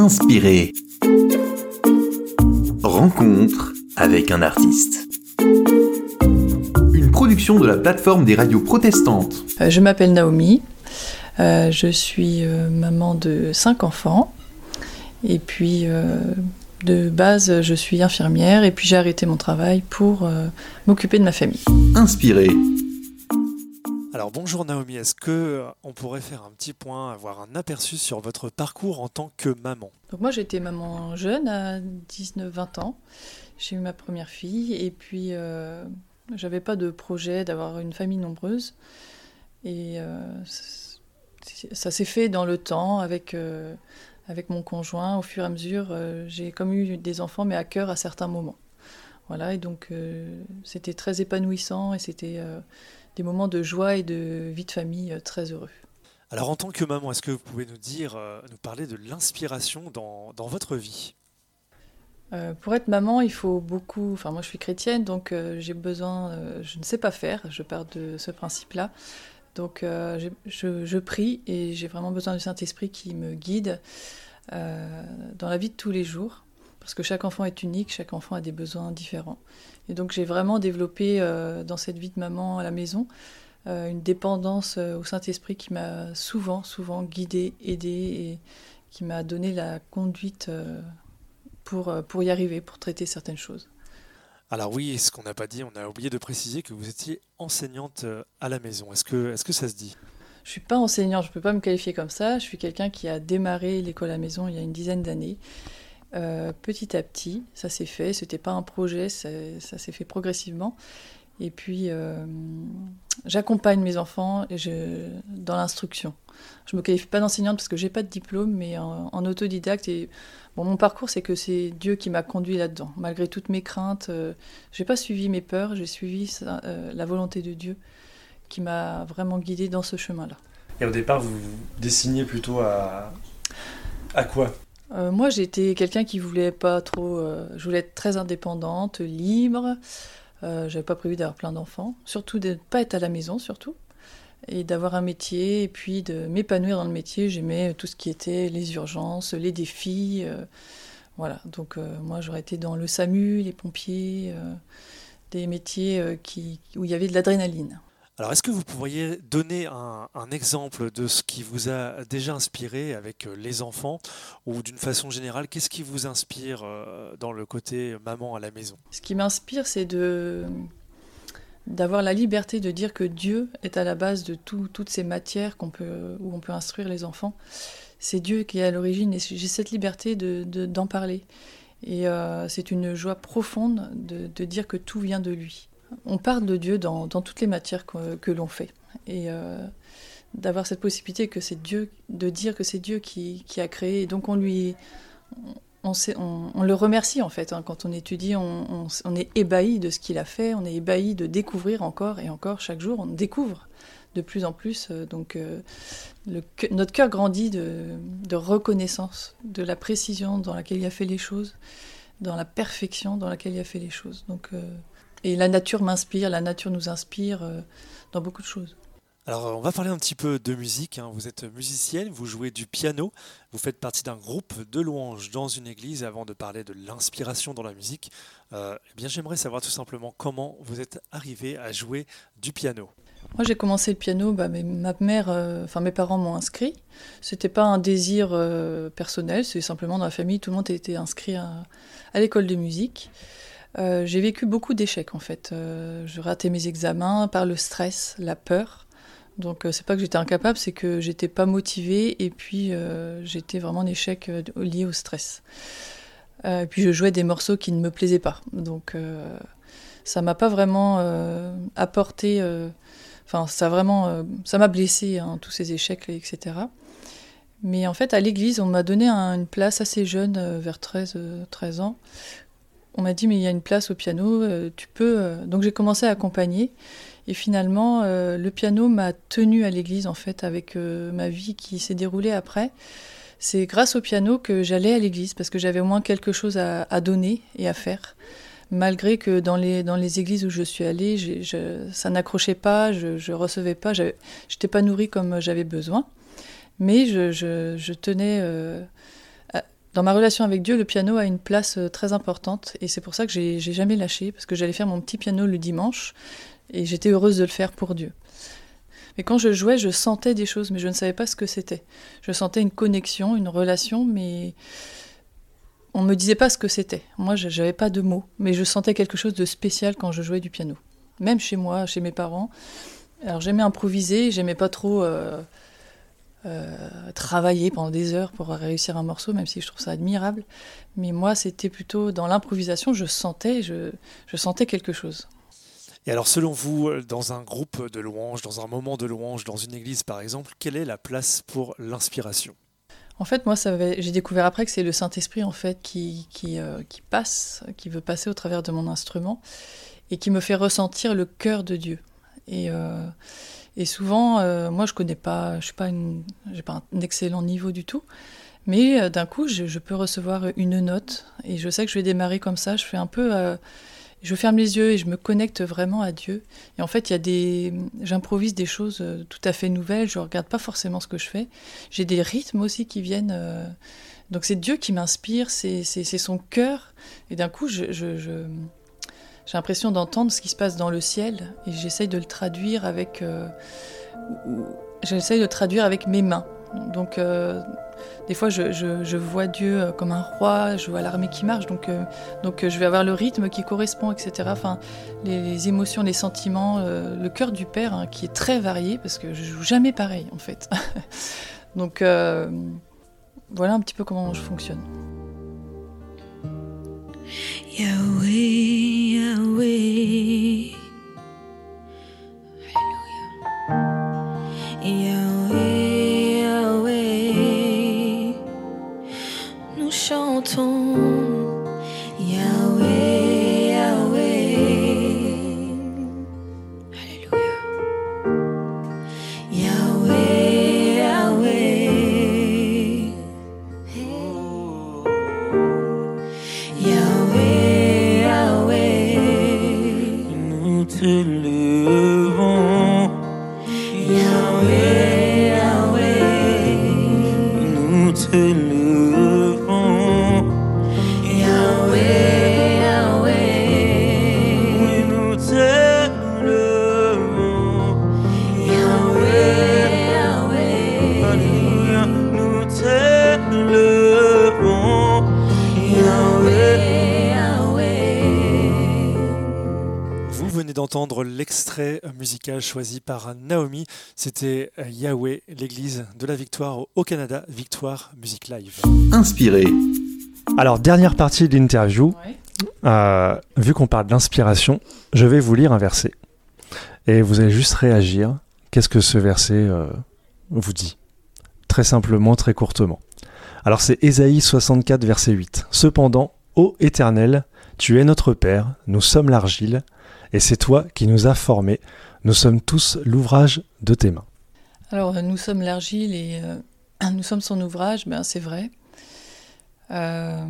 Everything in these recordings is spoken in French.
Inspiré. Rencontre avec un artiste. Une production de la plateforme des radios protestantes. Euh, je m'appelle Naomi. Euh, je suis euh, maman de cinq enfants. Et puis, de base, je suis infirmière. Et puis, j'ai arrêté mon travail pour m'occuper de ma famille. Inspiré. Alors bonjour Naomi, est-ce que euh, on pourrait faire un petit point, avoir un aperçu sur votre parcours en tant que maman? Donc moi j'étais maman jeune à 19-20 ans. J'ai eu ma première fille et puis euh, j'avais pas de projet d'avoir une famille nombreuse. Et euh, ça s'est fait dans le temps avec, euh, avec mon conjoint. Au fur et à mesure, j'ai comme eu des enfants mais à cœur à certains moments. Voilà, et donc c'était très épanouissant et c'était des moments de joie et de vie de famille euh, très heureux. Alors en tant que maman, est-ce que vous pouvez nous dire, euh, nous parler de l'inspiration dans, dans, votre vie? Euh, pour être maman, il faut beaucoup. Enfin, moi, je suis chrétienne, donc j'ai besoin. je ne sais pas faire. Je pars de ce principe-là. Donc, je, je, prie et j'ai vraiment besoin du Saint-Esprit qui me guide dans la vie de tous les jours, parce que chaque enfant est unique, chaque enfant a des besoins différents. Et donc j'ai vraiment développé euh, dans cette vie de maman à la maison euh, une dépendance euh, au Saint-Esprit qui m'a souvent, souvent guidée, aidée et qui m'a donné la conduite pour, pour y arriver, pour traiter certaines choses. Alors oui, ce qu'on n'a pas dit, on a oublié de préciser que vous étiez enseignante à la maison. Est-ce que, est que ça se dit? Je ne suis pas enseignante, je ne peux pas me qualifier comme ça. Je suis quelqu'un qui a démarré l'école à la maison il y a une dizaine d'années. Euh, petit à petit, ça s'est fait. C'était pas un projet, ça, s'est fait progressivement. Et puis, euh, j'accompagne mes enfants et je, dans l'instruction. Je me qualifie pas d'enseignante parce que j'ai pas de diplôme, mais en, autodidacte. Et bon, mon parcours, c'est que c'est Dieu qui m'a conduit là-dedans. Malgré toutes mes craintes, euh, j'ai pas suivi mes peurs, j'ai suivi la volonté de Dieu qui m'a vraiment guidée dans ce chemin-là. Et au départ, vous dessiniez plutôt à, à quoi? Euh, moi, j'étais quelqu'un qui voulait pas trop. Euh, je voulais être très indépendante, libre. Euh, J'avais pas prévu d'avoir plein d'enfants. Surtout de ne pas être à la maison, surtout. Et d'avoir un métier, et puis de m'épanouir dans le métier. J'aimais tout ce qui était les urgences, les défis. Euh, voilà. Donc, moi, j'aurais été dans le SAMU, les pompiers, des métiers où il y avait de l'adrénaline. Alors, est-ce que vous pourriez donner un, exemple de ce qui vous a déjà inspiré avec euh, les enfants ou d'une façon générale, qu'est-ce qui vous inspire euh, dans le côté maman à la maison? Ce qui m'inspire, c'est de d'avoir la liberté de dire que Dieu est à la base de toutes ces matières où on peut instruire les enfants. C'est Dieu qui est à l'origine et j'ai cette liberté d'en de, d'en parler. Et euh, c'est une joie profonde de, de dire que tout vient de lui on parle de Dieu dans, toutes les matières que, l'on fait. Et euh, d'avoir cette possibilité que c'est Dieu, de dire que c'est Dieu qui, a créé. Et donc on lui. On, le remercie en fait. Hein. quand on étudie, on, est ébahi de ce qu'il a fait, on est ébahi de découvrir encore et encore chaque jour, on découvre de plus en plus. Euh, donc euh, notre cœur grandit de, reconnaissance, de la précision dans laquelle il a fait les choses, dans la perfection dans laquelle il a fait les choses. Donc et la nature m'inspire, la nature nous inspire euh, dans beaucoup de choses. Alors, on va parler un petit peu de musique. Hein. Vous êtes musicienne, vous jouez du piano, vous faites partie d'un groupe de louanges dans une église. Avant de parler de l'inspiration dans la musique, euh, eh bien, j'aimerais savoir tout simplement comment vous êtes arrivé à jouer du piano. Moi, j'ai commencé le piano. Bah, ma mère, euh, enfin mes parents m'ont inscrit. C'était pas un désir personnel, c'est simplement dans la famille, tout le monde était inscrit à l'école de musique. Euh, j'ai vécu beaucoup d'échecs en fait. Euh, je ratais mes examens par le stress, la peur. Donc euh, c'est pas que j'étais incapable, c'est que j'étais pas motivée et puis j'étais vraiment en échec lié au stress. et puis je jouais des morceaux qui ne me plaisaient pas. Donc ça m'a pas vraiment apporté. Enfin, ça vraiment, ça m'a blessé hein, tous ces échecs, etc. Mais en fait, à l'église, on m'a donné une place assez jeune, vers 13, 13 ans, on m'a dit mais il y a une place au piano, euh, tu peux. Euh. Donc j'ai commencé à accompagner. Et finalement, euh, le piano m'a tenu à l'église en fait avec ma vie qui s'est déroulée après. C'est grâce au piano que j'allais à l'église parce que j'avais au moins quelque chose à, donner et à faire. Malgré que dans les, dans les églises où je suis allée, ça n'accrochait pas, je, ne recevais pas, je n'étais pas nourrie comme j'avais besoin. Mais je, je tenais dans ma relation avec Dieu, le piano a une place euh, très importante et c'est pour ça que j'ai jamais lâché parce que j'allais faire mon petit piano le dimanche et j'étais heureuse de le faire pour Dieu. Mais quand je jouais, je sentais des choses, mais je ne savais pas ce que c'était. Je sentais une connexion, une relation, mais on me disait pas ce que c'était. Moi, je n'avais pas de mots, mais je sentais quelque chose de spécial quand je jouais du piano. Même chez moi, chez mes parents. Alors j'aimais improviser, j'aimais pas trop euh, euh, travailler pendant des heures pour réussir un morceau, même si je trouve ça admirable. Mais moi, c'était plutôt dans l'improvisation, je sentais, je, sentais quelque chose. Et alors, selon vous, euh, dans un groupe de louanges, dans un moment de louange, dans une église par exemple, quelle est la place pour l'inspiration? En fait, moi, j'ai découvert après que c'est le Saint-Esprit en fait qui, qui, qui, passe, qui veut passer au travers de mon instrument et qui me fait ressentir le cœur de Dieu. Et, et souvent, euh, moi, je connais pas, je suis pas, j'ai pas un excellent niveau du tout, mais euh, d'un coup, je, peux recevoir une note et je sais que je vais démarrer comme ça. Je fais un peu, euh, je ferme les yeux et je me connecte vraiment à Dieu. Et en fait, il y a des, j'improvise des choses tout à fait nouvelles. Je regarde pas forcément ce que je fais. J'ai des rythmes aussi qui viennent. donc c'est Dieu qui m'inspire, c'est son cœur. Et d'un coup, je, je j'ai l'impression d'entendre ce qui se passe dans le ciel et j'essaye de le traduire avec. Euh, j'essaye de traduire avec mes mains. Donc, euh, des fois, je, je, vois Dieu euh, comme un roi, je vois l'armée qui marche, donc, donc je vais avoir le rythme qui correspond, etc. Enfin, les, émotions, les sentiments, le cœur du Père hein, qui est très varié parce que je joue jamais pareil en fait. donc, voilà un petit peu comment je fonctionne. Yahweh, Yahweh. D'entendre l'extrait musical choisi par Naomi. C'était Yahweh, l'église de la victoire au Canada, Victoire Music Live. Inspiré. Alors, dernière partie de l'interview. Euh, vu qu'on parle d'inspiration, je vais vous lire un verset. Et vous allez juste réagir. Qu'est-ce que ce verset euh, vous dit? Très simplement, très courtement. Alors c'est Ésaïe 64, verset 8. Cependant, ô Éternel, tu es notre Père, nous sommes l'argile, et c'est toi qui nous as formés. Nous sommes tous l'ouvrage de tes mains. Alors, nous sommes l'argile et euh, nous sommes son ouvrage, ben, c'est vrai. Euh,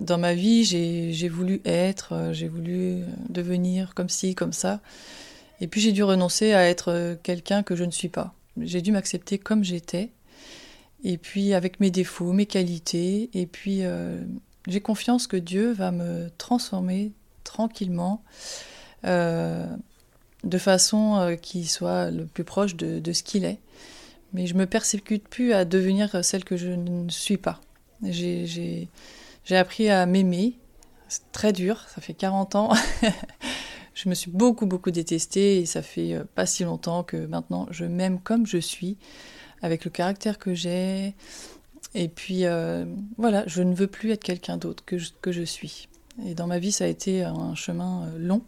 dans ma vie, j'ai voulu être, euh, j'ai voulu devenir comme ci, comme ça. Et puis j'ai dû renoncer à être quelqu'un que je ne suis pas. J'ai dû m'accepter comme j'étais. Et puis avec mes défauts, mes qualités. Et puis j'ai confiance que Dieu va me transformer tranquillement euh, de façon euh, qui soit le plus proche de, ce qu'il est. Mais je me persécute plus à devenir celle que je ne suis pas. J'ai appris à m'aimer. C'est très dur, ça fait 40 ans. je me suis beaucoup, beaucoup détestée et ça fait euh, pas si longtemps que maintenant je m'aime comme je suis, avec le caractère que j'ai. Et puis voilà, je ne veux plus être quelqu'un d'autre que, que je suis. Et dans ma vie, ça a été un chemin long.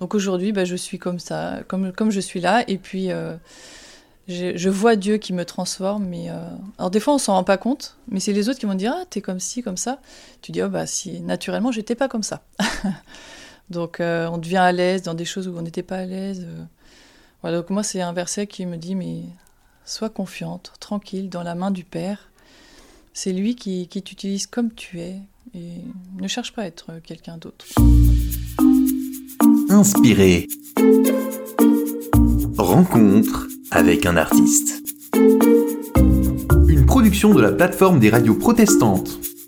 Donc aujourd'hui, bah, je suis comme ça, comme, comme je suis là. Et puis, euh, je, vois Dieu qui me transforme. Mais, euh, Alors des fois, on s'en rend pas compte, mais c'est les autres qui vont dire Ah, t'es comme ci, comme ça. Tu dis Oh, bah si, naturellement, j'étais pas comme ça. donc euh, on devient à l'aise dans des choses où on n'était pas à l'aise. Voilà, donc moi, c'est un verset qui me dit Mais sois confiante, tranquille, dans la main du Père. C'est lui qui, t'utilise comme tu es. Et ne cherche pas à être quelqu'un d'autre. Inspiré. Rencontre avec un artiste. Une production de la plateforme des radios protestantes.